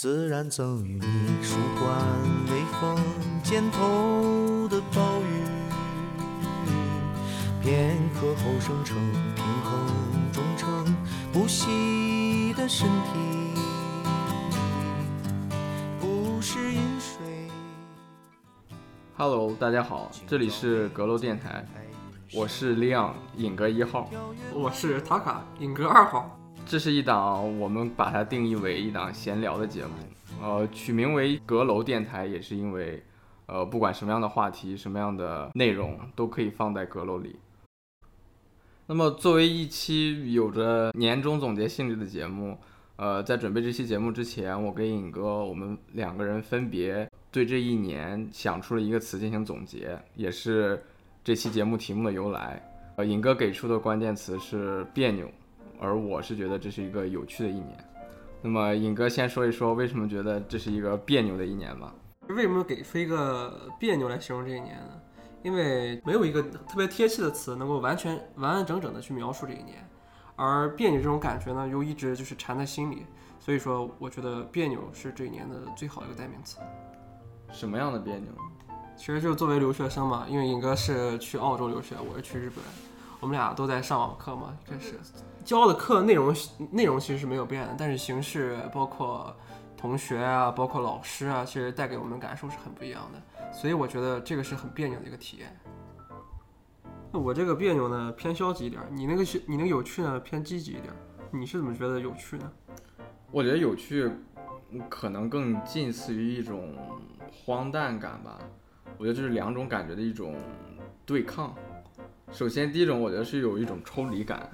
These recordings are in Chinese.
自然赠予你舒缓微风肩头的暴雨，片刻后生成平衡忠诚不息的身体，不是饮水。Hello，大家好，这里是阁楼电台，我是 Leon 尹哥一号。我是塔卡影哥二号。这是一档我们把它定义为一档闲聊的节目，呃，取名为阁楼电台，也是因为，呃，不管什么样的话题、什么样的内容，都可以放在阁楼里。那么，作为一期有着年终总结性质的节目，呃，在准备这期节目之前，我跟尹哥我们两个人分别对这一年想出了一个词进行总结，也是这期节目题目的由来。呃，尹哥给出的关键词是别扭。而我是觉得这是一个有趣的一年。那么，尹哥先说一说为什么觉得这是一个别扭的一年吧？为什么给出一个别扭来形容这一年呢？因为没有一个特别贴切的词能够完全完完整整的去描述这一年，而别扭这种感觉呢，又一直就是缠在心里。所以说，我觉得别扭是这一年的最好一个代名词。什么样的别扭？其实就是作为留学生嘛，因为尹哥是去澳洲留学，我是去日本，我们俩都在上网课嘛，开始。教的课内容内容其实是没有变的，但是形式包括同学啊，包括老师啊，其实带给我们的感受是很不一样的。所以我觉得这个是很别扭的一个体验。那我这个别扭呢偏消极一点，你那个是你那个有趣呢偏积极一点。你是怎么觉得有趣呢？我觉得有趣可能更近似于一种荒诞感吧。我觉得这是两种感觉的一种对抗。首先，第一种我觉得是有一种抽离感。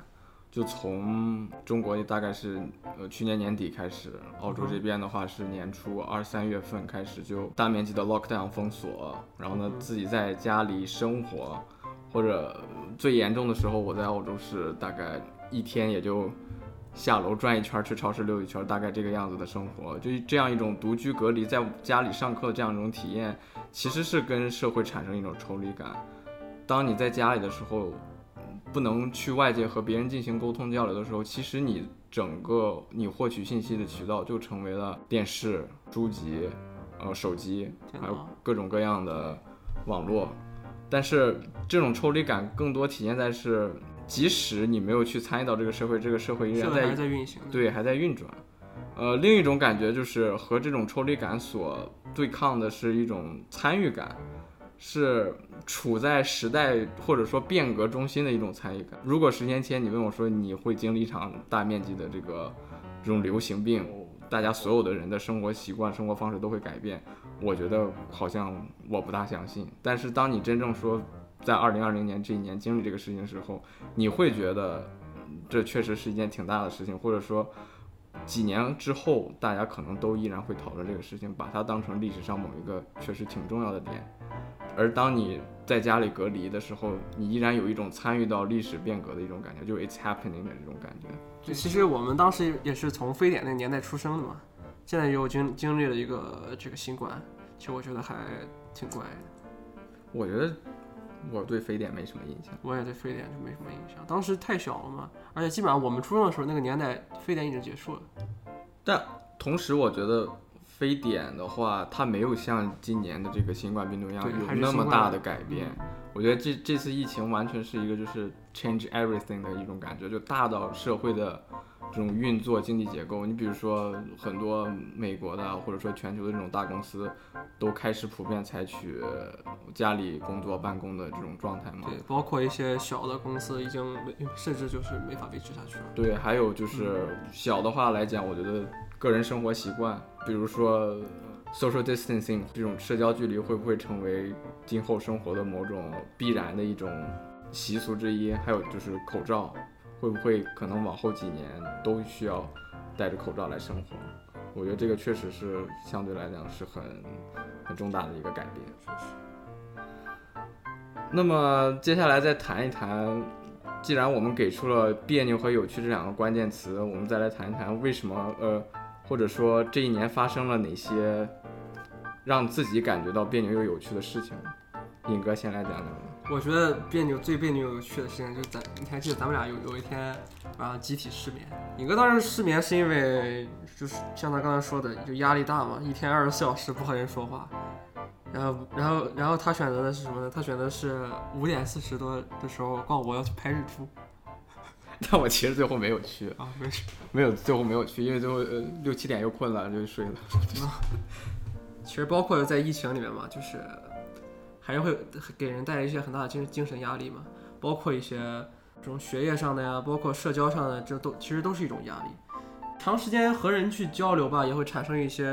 就从中国大概是呃去年年底开始，澳洲这边的话是年初二三月份开始就大面积的 lockdown 封锁，然后呢自己在家里生活，或者最严重的时候我在澳洲是大概一天也就下楼转一圈，去超市溜一圈，大概这个样子的生活，就这样一种独居隔离在家里上课这样一种体验，其实是跟社会产生一种抽离感。当你在家里的时候。不能去外界和别人进行沟通交流的时候，其实你整个你获取信息的渠道就成为了电视、书籍、呃手机，还有各种各样的网络。但是这种抽离感更多体现在是，即使你没有去参与到这个社会，这个社会依然在在运行，对，还在运转。呃，另一种感觉就是和这种抽离感所对抗的是一种参与感。是处在时代或者说变革中心的一种参与感。如果十年前你问我说你会经历一场大面积的这个这种流行病，大家所有的人的生活习惯、生活方式都会改变，我觉得好像我不大相信。但是当你真正说在二零二零年这一年经历这个事情的时候，你会觉得这确实是一件挺大的事情，或者说几年之后大家可能都依然会讨论这个事情，把它当成历史上某一个确实挺重要的点。而当你在家里隔离的时候，你依然有一种参与到历史变革的一种感觉，就是 it's happening 的这种感觉。就其实我们当时也是从非典那个年代出生的嘛，现在又经经历了一个这个新冠，其实我觉得还挺怪的。我觉得我对非典没什么印象，我也对非典就没什么印象，当时太小了嘛，而且基本上我们出生的时候那个年代非典已经结束了。但同时我觉得。非典的话，它没有像今年的这个新冠病毒一样有那么大的改变。我觉得这这次疫情完全是一个就是 change everything 的一种感觉，就大到社会的这种运作、经济结构。你比如说很多美国的或者说全球的这种大公司，都开始普遍采取家里工作、办公的这种状态嘛。对，包括一些小的公司已经没，甚至就是没法维持下去了。对，还有就是小的话来讲，我觉得个人生活习惯。比如说，social distancing 这种社交距离会不会成为今后生活的某种必然的一种习俗之一？还有就是口罩，会不会可能往后几年都需要戴着口罩来生活？我觉得这个确实是相对来讲是很很重大的一个改变。确实。那么接下来再谈一谈，既然我们给出了别扭和有趣这两个关键词，我们再来谈一谈为什么呃。或者说这一年发生了哪些让自己感觉到别扭又有趣的事情？尹哥先来讲讲吧。我觉得别扭最别扭有趣的事情就是咱，你还记得咱们俩有有一天晚上集体失眠，尹哥当时失眠是因为就是像他刚才说的，就压力大嘛，一天二十四小时不和人说话。然后，然后，然后他选择的是什么呢？他选择是五点四十多的时候，告诉我要去拍日出但我其实最后没有去，啊，没事。没有最后没有去，因为最后呃六七点又困了就睡了。其实包括在疫情里面嘛，就是还是会给人带来一些很大的精精神压力嘛，包括一些这种学业上的呀，包括社交上的，这都其实都是一种压力。长时间和人去交流吧，也会产生一些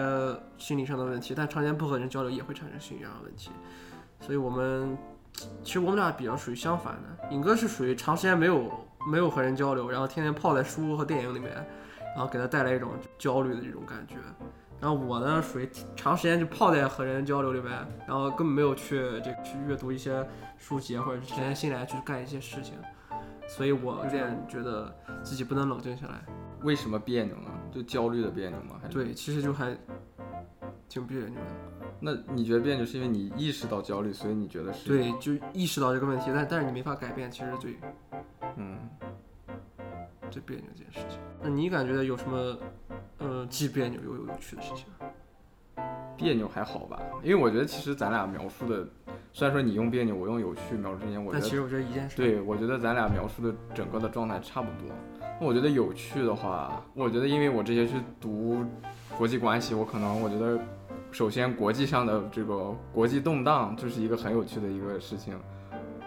心理上的问题，但长时间不和人交流也会产生心理上的问题。所以我们其实我们俩比较属于相反的，尹哥是属于长时间没有没有和人交流，然后天天泡在书和电影里面，然后给他带来一种焦虑的这种感觉。然后我呢，属于长时间就泡在和人交流里面，然后根本没有去这个去阅读一些书籍，或者是沉下心来去干一些事情，所以我有点觉得自己不能冷静下来。为什么别扭呢？就焦虑的别扭吗？还是？对，其实就还挺别扭的。那你觉得别扭是因为你意识到焦虑，所以你觉得是？，对，就意识到这个问题，但但是你没法改变，其实最嗯，最别扭这件事情。那你感觉有什么呃既别扭又有有趣的事情？别扭还好吧，因为我觉得其实咱俩描述的，虽然说你用别扭，我用有趣描述之间，我觉得但其实我觉得一件事，对，我觉得咱俩描述的整个的状态差不多。那我觉得有趣的话，我觉得因为我之前去读国际关系，我可能我觉得，首先国际上的这个国际动荡，就是一个很有趣的一个事情。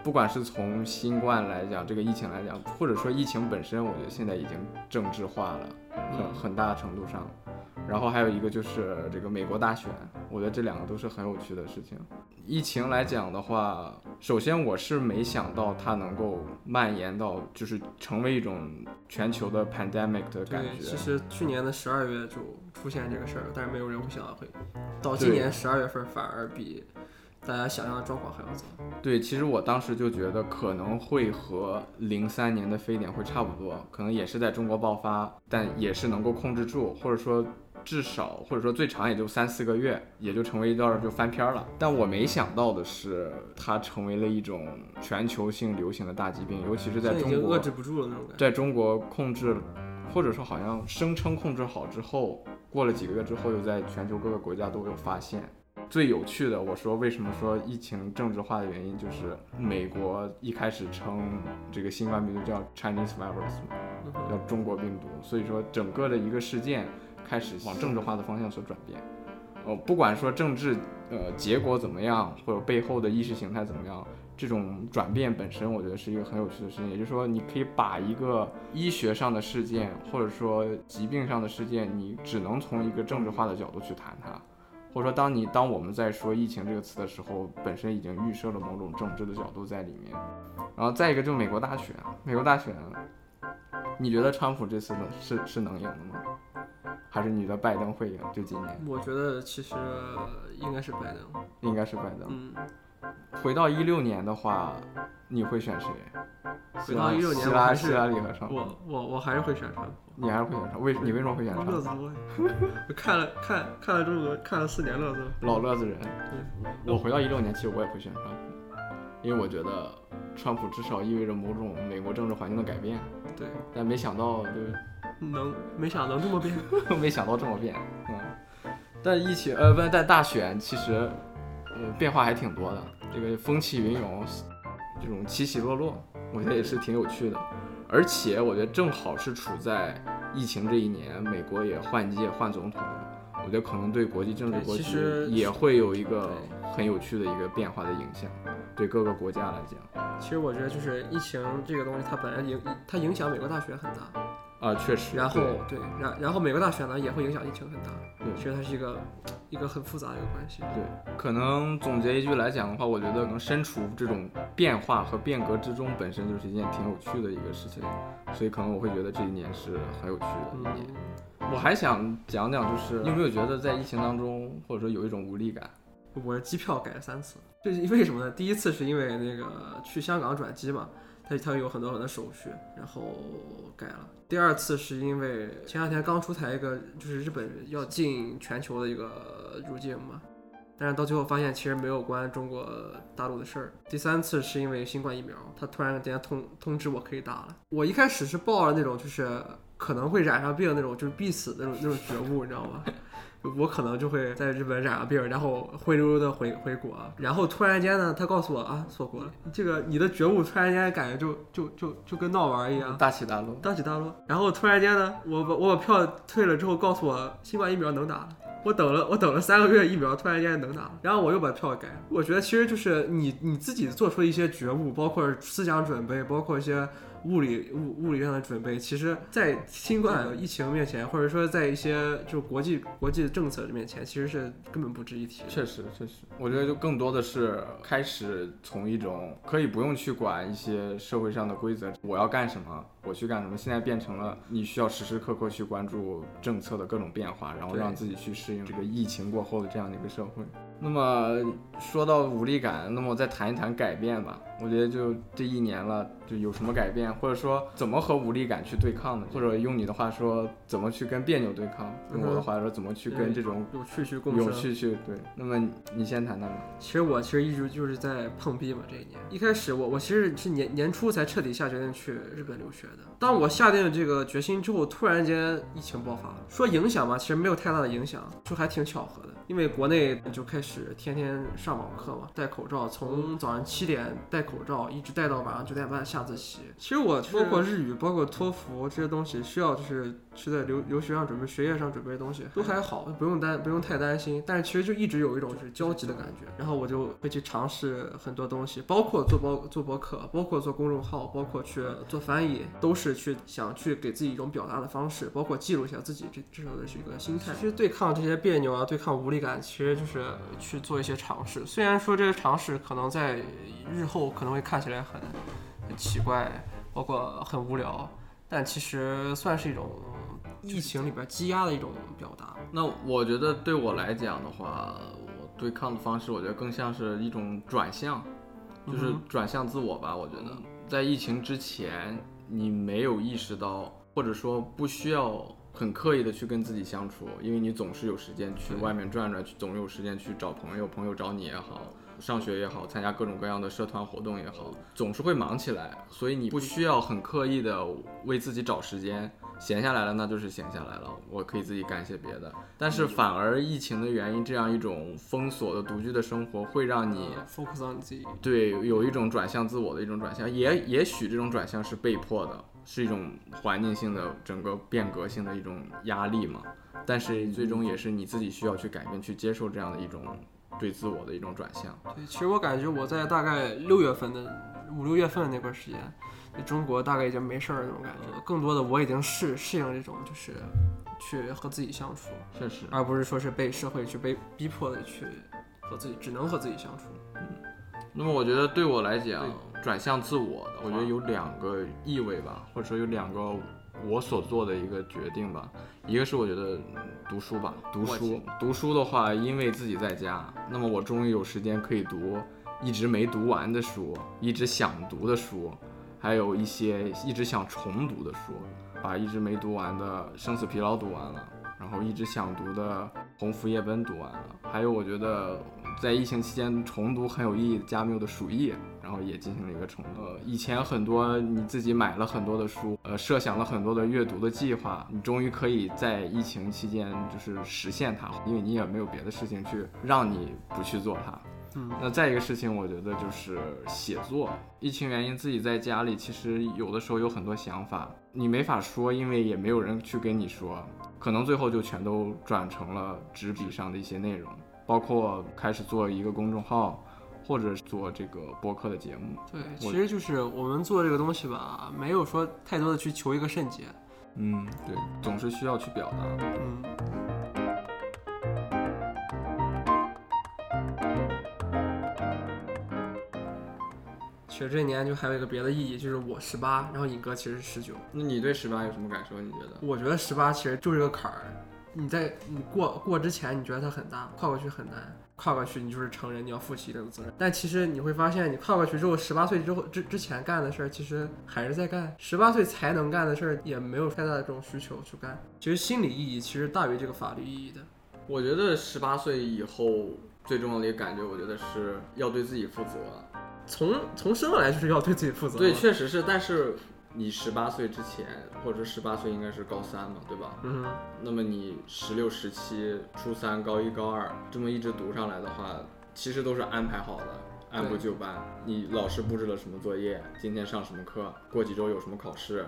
不管是从新冠来讲，这个疫情来讲，或者说疫情本身，我觉得现在已经政治化了，很嗯很大程度上。然后还有一个就是这个美国大选，我觉得这两个都是很有趣的事情。疫情来讲的话，首先我是没想到它能够蔓延到，就是成为一种全球的 pandemic 的感对，觉其。实去年的十二月就出现这个事儿，但是没有人会想到会到今年十二月份反而比大家想象的状况还要糟。对，其实我当时就觉得可能会和零三年的非典会差不多，可能也是在中国爆发，但也是能够控制住，或者说至少或者说最长也就三四个月，也就成为一段就翻篇儿了。但我没想到的是，它成为了一种全球性流行的大疾病，尤其是在中国经遏制不住了那种感觉。在中国控制，或者说好像声称控制好之后，过了几个月之后，又在全球各个国家都有发现。最有趣的，我说为什么说疫情政治化的原因，就是美国一开始称这个新冠病毒叫 Chinese virus 叫中国病毒，所以说整个的一个事件开始往政治化的方向所转变。呃，不管说政治呃结果怎么样，或者背后的意识形态怎么样，这种转变本身，我觉得是一个很有趣的事情。也就是说，你可以把一个医学上的事件，或者说疾病上的事件，你只能从一个政治化的角度去谈它，或者说，当你当我们在说疫情这个词的时候，本身已经预设了某种政治的角度在里面。然后再一个就是美国大选，美国大选，你觉得川普这次能是是能赢的吗？还是你觉得拜登会赢？就今年我觉得其实应该是拜登。应该是拜登。嗯，回到一六年的话，你会选谁？回到一六年希拉我还是希拉里和川普，我我我还是会选川普。你还是会选川？为你为什么会选川普？乐子多，我看了看看了这么多，看了四年乐子了。老乐子人。对，我回到一六年，其实我也会选川普，因为我觉得川普至少意味着某种美国政治环境的改变，对，但没想到就能没想到这么变。没想到这么变，嗯。但一起呃不，但大选其实呃变化还挺多的，这个风起云涌，这种起起落落，我觉得也是挺有趣的。而且我觉得正好是处在疫情这一年，美国也换届换总统，我觉得可能对国际政治对格局其实也会有一个很有趣的一个变化的影响，对各个国家来讲其实我觉得就是疫情这个东西，它本来影它影响美国大学很大，啊，确实。然后对对，然然后美国大选呢也会影响疫情很大。对其实它是一个一个很复杂的一个关系。对，可能总结一句来讲的话，我觉得能身处这种变化和变革之中，本身就是一件挺有趣的一个事情，所以可能我会觉得这一年是很有趣的一年。嗯，我还想讲讲，就是你有没有觉得在疫情当中，或者说有一种无力感？我的机票改了三次，这是为什么呢？第一次是因为那个去香港转机嘛，它它有很多很多手续，然后改了。第二次是因为前两天刚出台一个，就是日本要进全球的一个入境嘛，但是到最后发现其实没有关中国大陆的事儿。第三次是因为新冠疫苗，他突然间通通知我可以打了。我一开始是抱着那种就是可能会染上病那种就是必死那种那种觉悟，你知道吗？我可能就会在日本染上病，然后灰溜溜的回回国，然后突然间呢，他告诉我啊，锁国了，这个你的觉悟突然间感觉就就就就跟闹玩一样，大起大落。大起大落。然后突然间呢，我把我把票退了之后，告诉我新冠疫苗能打了。我等了我等了三个月疫苗，突然间能打了，然后我又把票改。我觉得其实就是你你自己做出一些觉悟，包括思想准备，包括一些。物理物物理上的准备，其实，在新冠疫情面前，或者说在一些就国际国际政策面前，其实是根本不值一提。确实，确实，我觉得就更多的是开始从一种可以不用去管一些社会上的规则，我要干什么，我去干什么，现在变成了你需要时时刻刻去关注政策的各种变化，然后让自己去适应这个疫情过后的这样的一个社会。那么说到无力感，那么我再谈一谈改变吧。我觉得就这一年了，就有什么改变，或者说怎么和无力感去对抗呢？或者用你的话说，怎么去跟别扭对抗？用我的话说，怎么去跟这种有趣去共有趣去对？那么你先谈谈吧。其实我其实一直就是在碰壁嘛。这一年一开始，我我其实是年年初才彻底下决定去日本留学的。当我下定了这个决心之后，突然间疫情爆发了。说影响吧，其实没有太大的影响，就还挺巧合的。因为国内就开始天天上网课嘛，戴口罩，从早上七点戴口罩，一直戴到晚上九点半下自习。其实我包括日语，包括托福这些东西，需要就是是在留留学上准备、学业上准备的东西，都还好，不用担不用太担心。但是其实就一直有一种是焦急的感觉，然后我就会去尝试很多东西，包括做播做博客，包括做公众号，包括去做翻译，都是去想去给自己一种表达的方式，包括记录一下自己这这时候的是一个心态。其实对抗这些别扭啊，对抗无力。感其实就是去做一些尝试，虽然说这些尝试可能在日后可能会看起来很很奇怪，包括很无聊，但其实算是一种疫情里边积压的一种表达。那我觉得对我来讲的话，我对抗的方式，我觉得更像是一种转向，就是转向自我吧。我觉得在疫情之前，你没有意识到，或者说不需要。很刻意的去跟自己相处，因为你总是有时间去外面转转，去总有时间去找朋友，朋友找你也好，上学也好，参加各种各样的社团活动也好，总是会忙起来，所以你不需要很刻意的为自己找时间，闲下来了那就是闲下来了，我可以自己干一些别的。但是反而疫情的原因，这样一种封锁的独居的生活，会让你 focus on 自己，对，有一种转向自我的一种转向，也也许这种转向是被迫的。是一种环境性的整个变革性的一种压力嘛，但是最终也是你自己需要去改变、去接受这样的一种对自我的一种转向。对，其实我感觉我在大概六月份的五六月份的那段时间，中国大概已经没事儿那种感觉，更多的我已经适适应这种就是去和自己相处，确实，而不是说是被社会去被逼迫的去和自己只能和自己相处。嗯，那么我觉得对我来讲。转向自我的，我觉得有两个意味吧，或者说有两个我所做的一个决定吧。一个是我觉得读书吧，读书，读书的话，因为自己在家，那么我终于有时间可以读一直没读完的书，一直想读的书，还有一些一直想重读的书，把一直没读完的《生死疲劳》读完了，然后一直想读的《红拂夜奔》读完了，还有我觉得。在疫情期间重读很有意义的加缪的《鼠疫》，然后也进行了一个重读。以前很多你自己买了很多的书，呃，设想了很多的阅读的计划，你终于可以在疫情期间就是实现它，因为你也没有别的事情去让你不去做它。嗯，那再一个事情，我觉得就是写作。疫情原因自己在家里，其实有的时候有很多想法，你没法说，因为也没有人去跟你说，可能最后就全都转成了纸笔上的一些内容。包括开始做一个公众号，或者做这个播客的节目。对，其实就是我们做这个东西吧，没有说太多的去求一个圣洁。嗯，对，总是需要去表达。嗯。其实这一年就还有一个别的意义，就是我十八，然后尹哥其实是十九。那你对十八有什么感受？你觉得？我觉得十八其实就是个坎儿。你在你过过之前，你觉得它很大，跨过去很难，跨过去你就是成人，你要负起一定的责任。但其实你会发现，你跨过去之后，十八岁之后之之前干的事儿，其实还是在干。十八岁才能干的事儿，也没有太大的这种需求去干。其实心理意义其实大于这个法律意义的。我觉得十八岁以后最重要的一个感觉，我觉得是要对自己负责。从从生下来就是要对自己负责。对，确实是，但是。你十八岁之前，或者十八岁应该是高三嘛，对吧？嗯，那么你十六、十七、初三、高一、高二这么一直读上来的话，其实都是安排好的，按部就班。你老师布置了什么作业，今天上什么课，过几周有什么考试，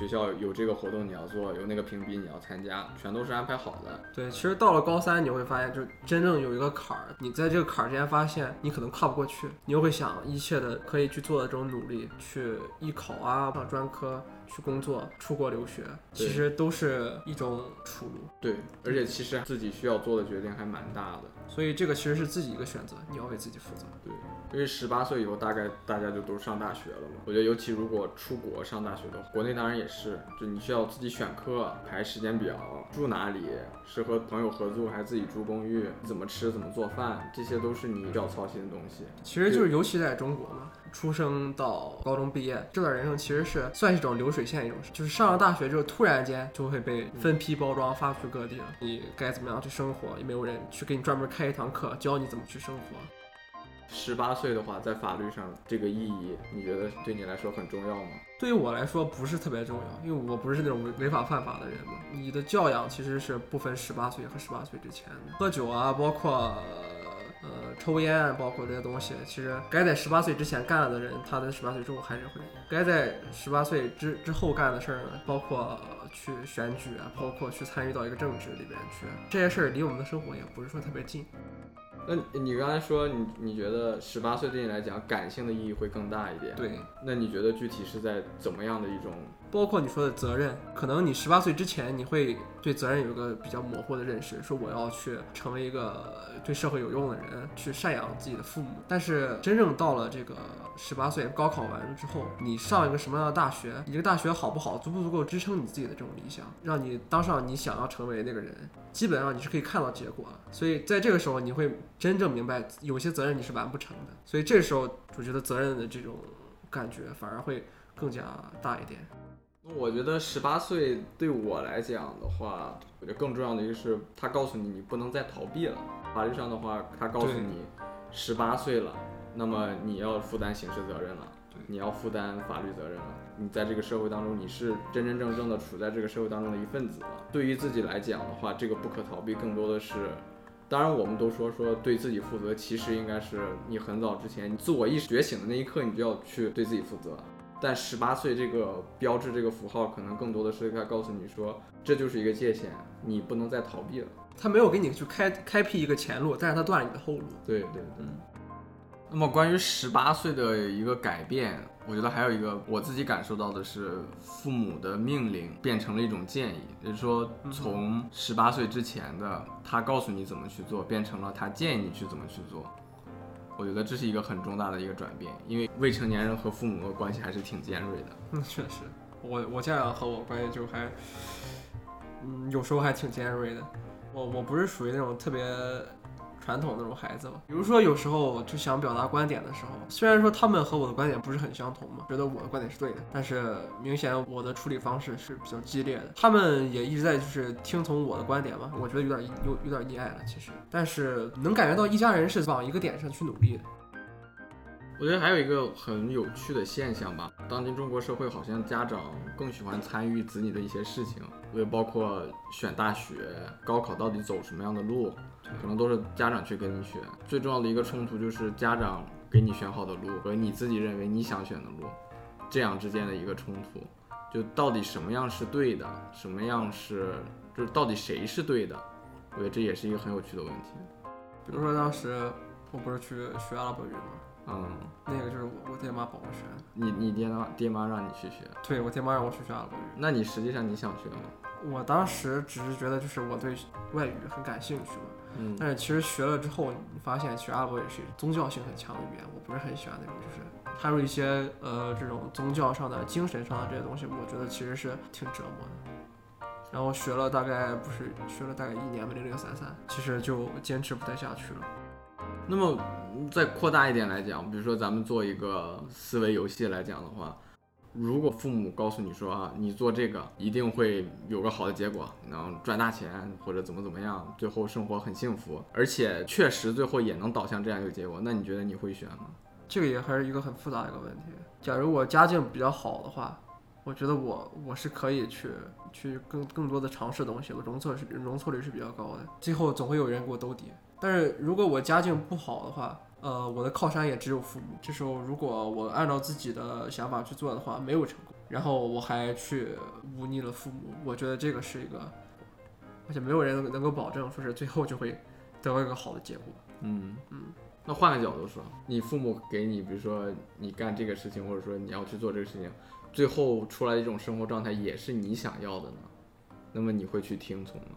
学校有这个活动你要做，有那个评比你要参加，全都是安排好的。对，其实到了高三，你会发现，就真正有一个坎儿，你在这个坎儿之间发现你可能跨不过去，你又会想一切的可以去做的这种努力，去艺考啊，上专科，去工作，出国留学，其实都是一种出路。对，而且其实自己需要做的决定还蛮大的。所以这个其实是自己一个选择，你要为自己负责。对，因为十八岁以后大概大家就都上大学了嘛。我觉得尤其如果出国上大学的话，国内当然也是，就你需要自己选课、排时间表、住哪里，是和朋友合租还是自己住公寓，怎么吃、怎么做饭，这些都是你需要操心的东西。其实就是尤其在中国嘛，出生到高中毕业这段人生其实是算是一种流水线一种，就是上了大学之后突然间就会被分批包装发出各地了，你该怎么样去生活，也没有人去给你专门开一堂课教你怎么去生活。十八岁的话，在法律上这个意义，你觉得对你来说很重要吗？对于我来说不是特别重要，因为我不是那种违违法犯法的人嘛。你的教养其实是不分十八岁和十八岁之前的，喝酒啊，包括呃抽烟啊，包括这些东西，其实该在十八岁之前干了的人，他在十八岁之后还是会；该在十八岁之之后干的事儿呢，包括去选举啊，包括去参与到一个政治里边去，这些事儿离我们的生活也不是说特别近。那你刚才说你你觉得十八岁对你来讲感性的意义会更大一点？。对，那你觉得具体是在怎么样的一种？包括你说的责任，可能你十八岁之前，你会对责任有一个比较模糊的认识，说我要去成为一个对社会有用的人，去赡养自己的父母。但是真正到了这个十八岁，高考完了之后，你上一个什么样的大学，你这个大学好不好，足不足够支撑你自己的这种理想，让你当上你想要成为那个人，基本上你是可以看到结果。所以在这个时候，你会真正明白，有些责任你是完不成的。所以这时候，我觉得责任的这种感觉反而会更加大一点。我觉得十八岁对我来讲的话，我觉得更重要的一个是，他告诉你你不能再逃避了。法律上的话，他告诉你，十八岁了，那么你要负担刑事责任了，你要负担法律责任了。你在这个社会当中，你是真真正正的处在这个社会当中的一份子了。对于自己来讲的话，这个不可逃避，更多的是。当然，我们都说说对自己负责，其实应该是你很早之前，你自我意识觉醒的那一刻，你就要去对自己负责。但十八岁这个标志这个符号，可能更多的是在告诉你说，这就是一个界限，你不能再逃避了。他没有给你去开开辟一个前路，但是他断了你的后路。对对对。那么关于十八岁的一个改变，我觉得还有一个我自己感受到的是，父母的命令变成了一种建议，也就是说，从十八岁之前的他告诉你怎么去做，变成了他建议你去怎么去做。我觉得这是一个很重大的一个转变，因为未成年人和父母的关系还是挺尖锐的。嗯，确实，我我家长和我关系就还，嗯，有时候还挺尖锐的。我我不是属于那种特别传统那种孩子嘛。比如说有时候就想表达观点的时候，虽然说他们和我的观点不是很相同嘛，觉得我的观点是对的，但是明显我的处理方式是比较激烈的。他们也一直在就是听从我的观点嘛，我觉得有点有有点溺爱了其实，但是能感觉到一家人是往一个点上去努力的。我觉得还有一个很有趣的现象吧，当今中国社会好像家长更喜欢参与子女的一些事情，也包括选大学、高考到底走什么样的路，可能都是家长去跟你选。最重要的一个冲突就是家长给你选好的路和你自己认为你想选的路，这样之间的一个冲突，就到底什么样是对的，什么样是就是到底谁是对的，我觉得这也是一个很有趣的问题。比如说当时我不是去学阿拉伯语吗？嗯，那个就是我我爹妈帮我学。你你爹妈爹妈让你去学，对我爹妈让我去学阿拉伯语。那你实际上你想学吗？我当时只是觉得就是我对外语很感兴趣嘛，嗯但是其实学了之后，你发现其实阿拉伯语是宗教性很强的语言，我不是很喜欢那种就是踏入一些呃这种宗教上的、精神上的这些东西，我觉得其实是挺折磨的。然后学了大概不是学了大概一年吧，零零散散，其实就坚持不太下去了。那么再扩大一点来讲，比如说咱们做一个思维游戏来讲的话，如果父母告诉你说啊，你做这个一定会有个好的结果，能赚大钱或者怎么怎么样，最后生活很幸福，而且确实最后也能导向这样一个结果，那你觉得你会选吗？这个也还是一个很复杂的一个问题。假如我家境比较好的话，我觉得我我是可以去去更更多的尝试东西，我容错是容错率是比较高的，最后总会有人给我兜底。但是如果我家境不好的话，呃，我的靠山也只有父母。这时候如果我按照自己的想法去做的话，没有成功，然后我还去忤逆了父母，我觉得这个是一个，而且没有人能够保证说是最后就会得到一个好的结果。嗯嗯。那换个角度说，你父母给你，比如说你干这个事情，或者说你要去做这个事情，最后出来的一种生活状态也是你想要的呢，那么你会去听从吗？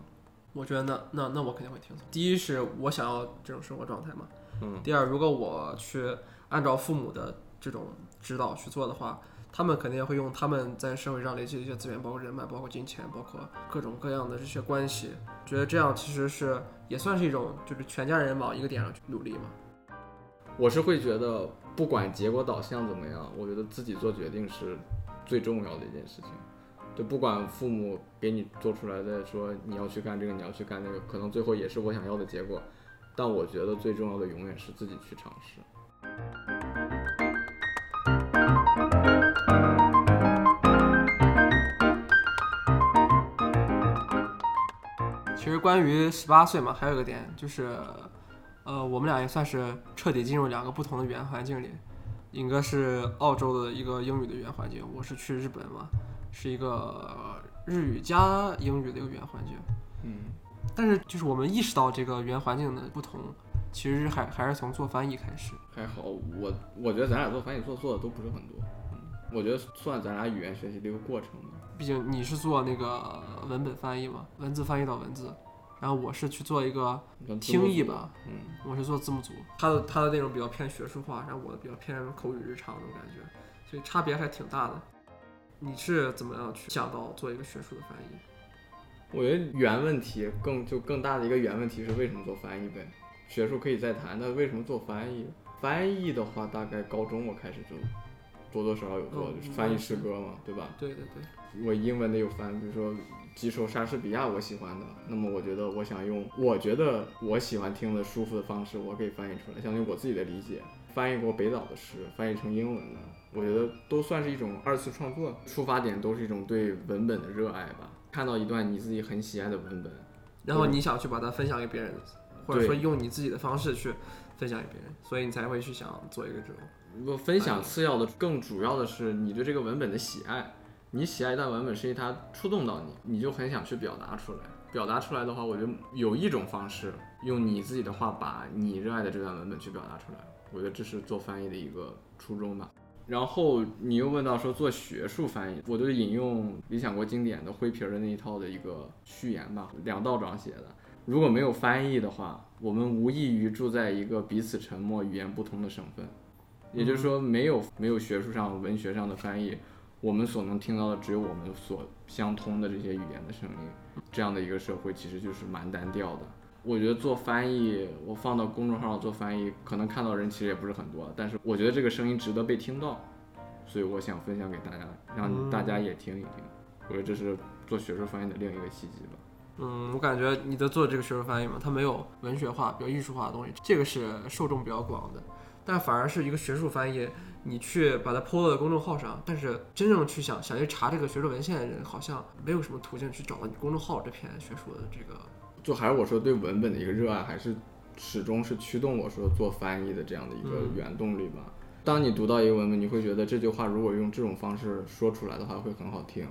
我觉得那那那我肯定会听从。第一是我想要这种生活状态嘛，嗯第二，如果我去按照父母的这种指导去做的话，他们肯定会用他们在社会上累积的一些资源，包括人脉、包括金钱、包括各种各样的这些关系。觉得这样其实是也算是一种，就是全家人往一个点上去努力嘛。我是会觉得，不管结果导向怎么样，我觉得自己做决定是最重要的一件事情。就不管父母给你做出来的说你要去干这个，你要去干那个，可能最后也是我想要的结果。但我觉得最重要的永远是自己去尝试。其实关于十八岁嘛，还有一个点就是，呃，我们俩也算是彻底进入两个不同的语言环境里。尹哥是澳洲的一个英语的语言环境，我是去日本嘛，是一个日语加英语的一个语言环境。嗯，但是就是我们意识到这个语言环境的不同，其实还还是从做翻译开始。还好，我我觉得咱俩做翻译做做的都不是很多。嗯，我觉得算咱俩语言学习的一个过程吧。毕竟你是做那个文本翻译嘛，文字翻译到文字，然后我是去做一个听译吧，嗯，我是做字幕组，他的他的内容比较偏学术化，然后我的比较偏口语日常那种感觉，所以差别还挺大的。你是怎么样去想到做一个学术的翻译？我觉得原问题更就更大的一个原问题是为什么做翻译呗？学术可以再谈，那为什么做翻译？翻译的话，大概高中我开始就多多少少有做，嗯就是翻译诗歌嘛，对吧？对对对，我英文的有翻，比如说几首莎士比亚我喜欢的，那么我觉得我想用我觉得我喜欢听的舒服的方式，我可以翻译出来，相当于我自己的理解。翻译过北岛的诗，翻译成英文的，我觉得都算是一种二次创作，出发点都是一种对文本的热爱吧。看到一段你自己很喜爱的文本，然后你想去把它分享给别人，或者说用你自己的方式去分享给别人，所以你才会去想做一个这种。我分享次要的，更主要的是你对这个文本的喜爱。你喜爱一段文本，是因为它触动到你，你就很想去表达出来。表达出来的话，我觉得有一种方式，用你自己的话把你热爱的这段文本去表达出来。我觉得这是做翻译的一个初衷吧。然后你又问到说做学术翻译，我就引用理想国经典的灰皮儿的那一套的一个序言吧，梁道长写的。如果没有翻译的话，我们无异于住在一个彼此沉默、语言不通的省份。也就是说，没有没有学术上、文学上的翻译，我们所能听到的只有我们所相通的这些语言的声音。这样的一个社会其实就是蛮单调的。我觉得做翻译，我放到公众号上做翻译，可能看到人其实也不是很多，但是我觉得这个声音值得被听到，所以我想分享给大家，让大家也听一听。我觉得这是做学术翻译的另一个契机吧。嗯，我感觉你在做这个学术翻译嘛，它没有文学化、比较艺术化的东西，这个是受众比较广的。但反而是一个学术翻译，你去把它 PO 到公众号上，但是真正去想想去查这个学术文献的人，好像没有什么途径去找到你公众号这篇学术的这个。就还是我说对文本的一个热爱，还是始终是驱动我说做翻译的这样的一个原动力吧。当你读到一个文本，你会觉得这句话如果用这种方式说出来的话会很好听，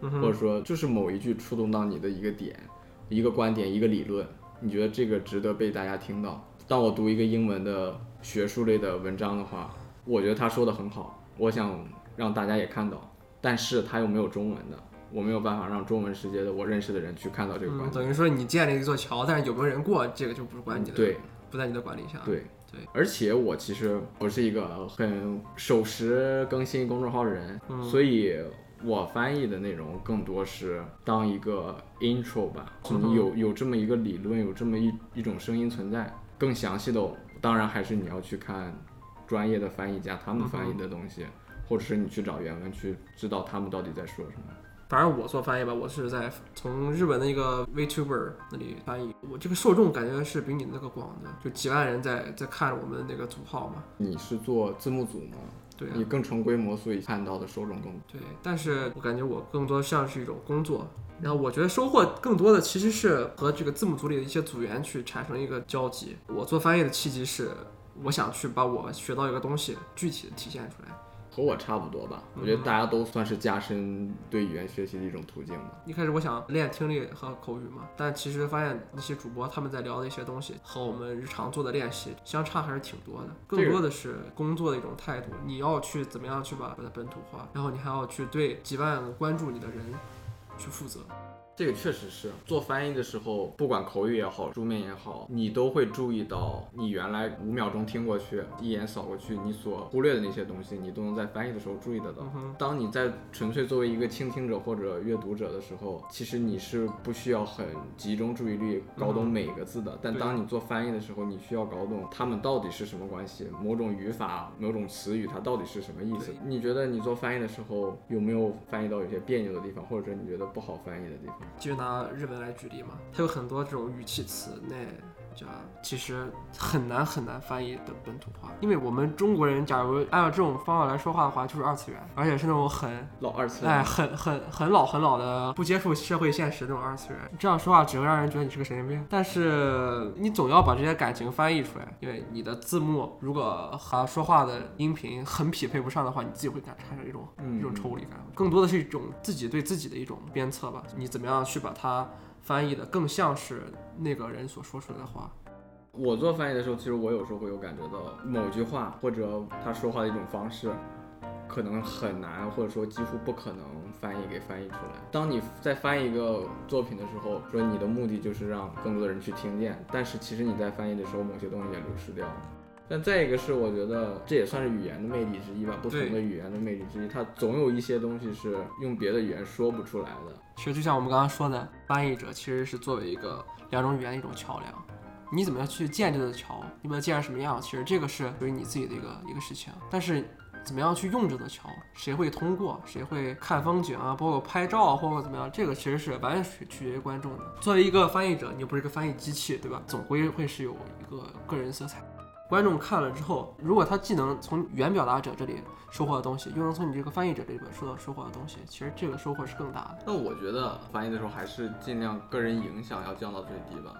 或者说就是某一句触动到你的一个点、一个观点、一个理论，你觉得这个值得被大家听到。当我读一个英文的学术类的文章的话，我觉得他说的很好，我想让大家也看到，但是他又没有中文的，我没有办法让中文世界的我认识的人去看到这个观嗯，点。等于说你建了一座桥，但是有没有人过，这个就不是管你的，对，不在你的管理下。对。对，而且我其实不是一个很守时更新公众号的人，嗯。所以我翻译的内容更多是当一个 intro 吧，有有这么一个理论，有这么一一种声音存在，更详细的，当然还是你要去看专业的翻译家他们翻译的东西，或者是你去找原文去知道他们到底在说什么。反正我做翻译吧，我是在从日本的一个 VTuber 那里翻译，我这个受众感觉是比你那个广的，就几万人在在看我们那个组号嘛。你是做字幕组吗？对啊你更成规模，所以看到的受众更多。对，但是我感觉我更多像是一种工作，然后我觉得收获更多的其实是和这个字幕组里的一些组员去产生一个交集。我做翻译的契机是，我想去把我学到一个东西具体的体现出来。和我差不多吧，嗯我觉得大家都算是加深对语言学习的一种途径吧。一开始我想练听力和口语嘛，但其实发现那些主播他们在聊的一些东西和我们日常做的练习相差还是挺多的，更多的是工作的一种态度。你要去怎么样去把把它本土化，然后你还要去对几万个关注你的人去负责。这个确实是做翻译的时候，不管口语也好，书面也好，你都会注意到，你原来五秒钟听过去，一眼扫过去，你所忽略的那些东西，你都能在翻译的时候注意得到。嗯，当你在纯粹作为一个倾听者或者阅读者的时候，其实你是不需要很集中注意力搞懂每个字的。但当你做翻译的时候，你需要搞懂它们到底是什么关系，某种语法、某种词语它到底是什么意思。你觉得你做翻译的时候有没有翻译到有些别扭的地方，或者你觉得不好翻译的地方？就拿日本来举例嘛，它有很多这种语气词，那叫其实很难很难翻译的本土化，因为我们中国人假如按照这种方法来说话的话，就是二次元，而且是那种很老二次元。哎很很很老很老的不接触社会现实那种二次元。这样说话只会让人觉得你是个神经病，但是你总要把这些感情翻译出来，因为你的字幕如果和说话的音频很匹配不上的话，你自己会感产生一种嗯一种抽离感，更多的是一种自己对自己的一种鞭策吧。你怎么样去把它翻译的更像是那个人所说出来的话？我做翻译的时候，其实我有时候会有感觉到某句话或者他说话的一种方式，可能很难，或者说几乎不可能翻译给翻译出来。当你在翻译一个作品的时候，说你的目的就是让更多的人去听见，但是其实你在翻译的时候，某些东西也流失掉了。但再一个是，我觉得这也算是语言的魅力之一吧，不同的语言的魅力之一，它总有一些东西是用别的语言说不出来的。其实就像我们刚刚说的，翻译者其实是作为一个两种语言的一种桥梁。你怎么样去建这座桥？你把它建成什么样？其实这个是属于你自己的一个一个事情。但是怎么样去用这座桥？谁会通过？谁会看风景啊？包括拍照啊，或者怎么样？这个其实是完全取取决于观众的。作为一个翻译者，你又不是一个翻译机器，对吧？总归会是有一个个人色彩。观众看了之后，如果他既能从原表达者这里收获的东西，又能从你这个翻译者这里边收到收获的东西，其实这个收获是更大的。那我觉得翻译的时候还是尽量个人影响要降到最低吧。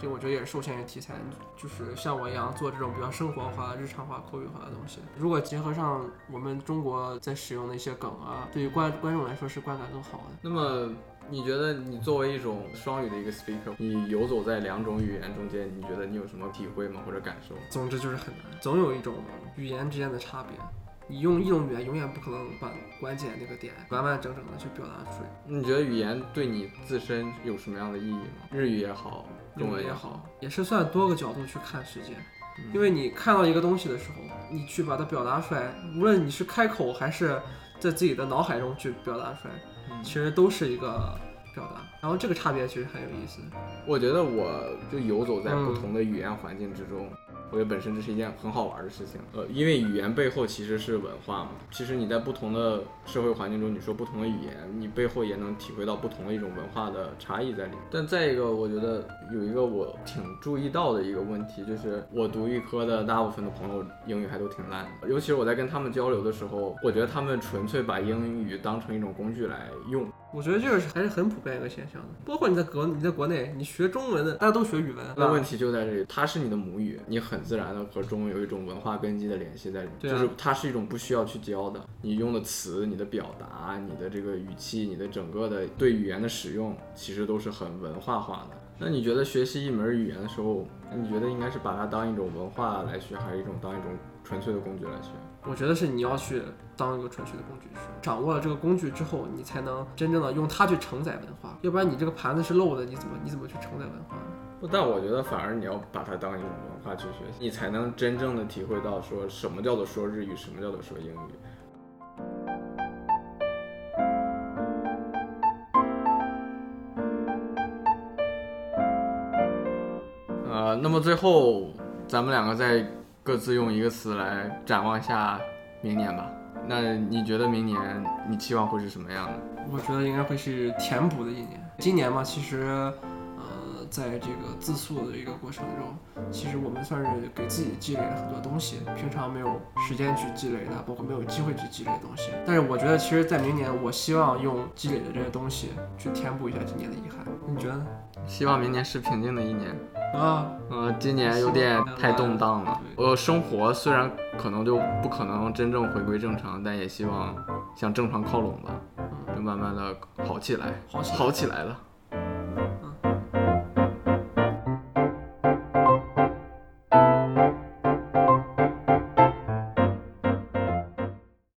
这我觉得也是受限于题材，就是像我一样做这种比较生活化、日常化、口语化的东西。如果结合上我们中国在使用的一些梗啊，对于观观众来说是观感更好的。那么，你觉得你作为一种双语的一个 speaker，你游走在两种语言中间，你觉得你有什么体会吗？或者感受？总之就是很难，总有一种语言之间的差别。你用一种语言永远不可能把关键那个点完完整整的去表达出来。你觉得语言对你自身有什么样的意义吗？日语也好，中文也好，也是算多个角度去看世界。嗯因为你看到一个东西的时候，你去把它表达出来，无论你是开口还是在自己的脑海中去表达出来，嗯其实都是一个表达。然后这个差别其实很有意思。我觉得我就游走在嗯不同的语言环境之中，我觉得本身这是一件很好玩的事情。呃，因为语言背后其实是文化嘛。其实你在不同的社会环境中，你说不同的语言，你背后也能体会到不同的一种文化的差异在里面。但再一个，我觉得有一个我挺注意到的一个问题，就是我读预科的大部分的朋友英语还都挺烂的，尤其是我在跟他们交流的时候，我觉得他们纯粹把英语当成一种工具来用。我觉得这个是还是很普遍一个现象的，包括你在国你在国内，你学中文的，大家都学语文，那问题就在这里，它是你的母语，你很自然的和中文有一种文化根基的联系在里面，就是它是一种不需要去教的，你用的词、你的表达、你的这个语气、你的整个的对语言的使用，其实都是很文化化的。那你觉得学习一门语言的时候，你觉得应该是把它当一种文化来学，还是一种当一种纯粹的工具来学？我觉得是你要去当一个纯粹的工具师，掌握了这个工具之后，你才能真正的用它去承载文化，要不然你这个盘子是漏的，你怎么你怎么去承载文化呢？但我觉得反而你要把它当一种文化去学习，你才能真正的体会到说什么叫做说日语，什么叫做说英语。呃，那么最后咱们两个再各自用一个词来展望一下明年吧。那你觉得明年你期望会是什么样的？我觉得应该会是填补的一年。今年嘛，其实，呃，在这个自述的一个过程中，其实我们算是给自己积累了很多东西，平常没有时间去积累的，包括没有机会去积累的东西。但是我觉得，其实，在明年，我希望用积累的这些东西去填补一下今年的遗憾。你觉得呢？希望明年是平静的一年。啊，呃，今年有点太动荡了。对呃，生活虽然可能就不可能真正回归正常，但也希望向正常靠拢吧，就慢慢的好起来，好起来好起来了。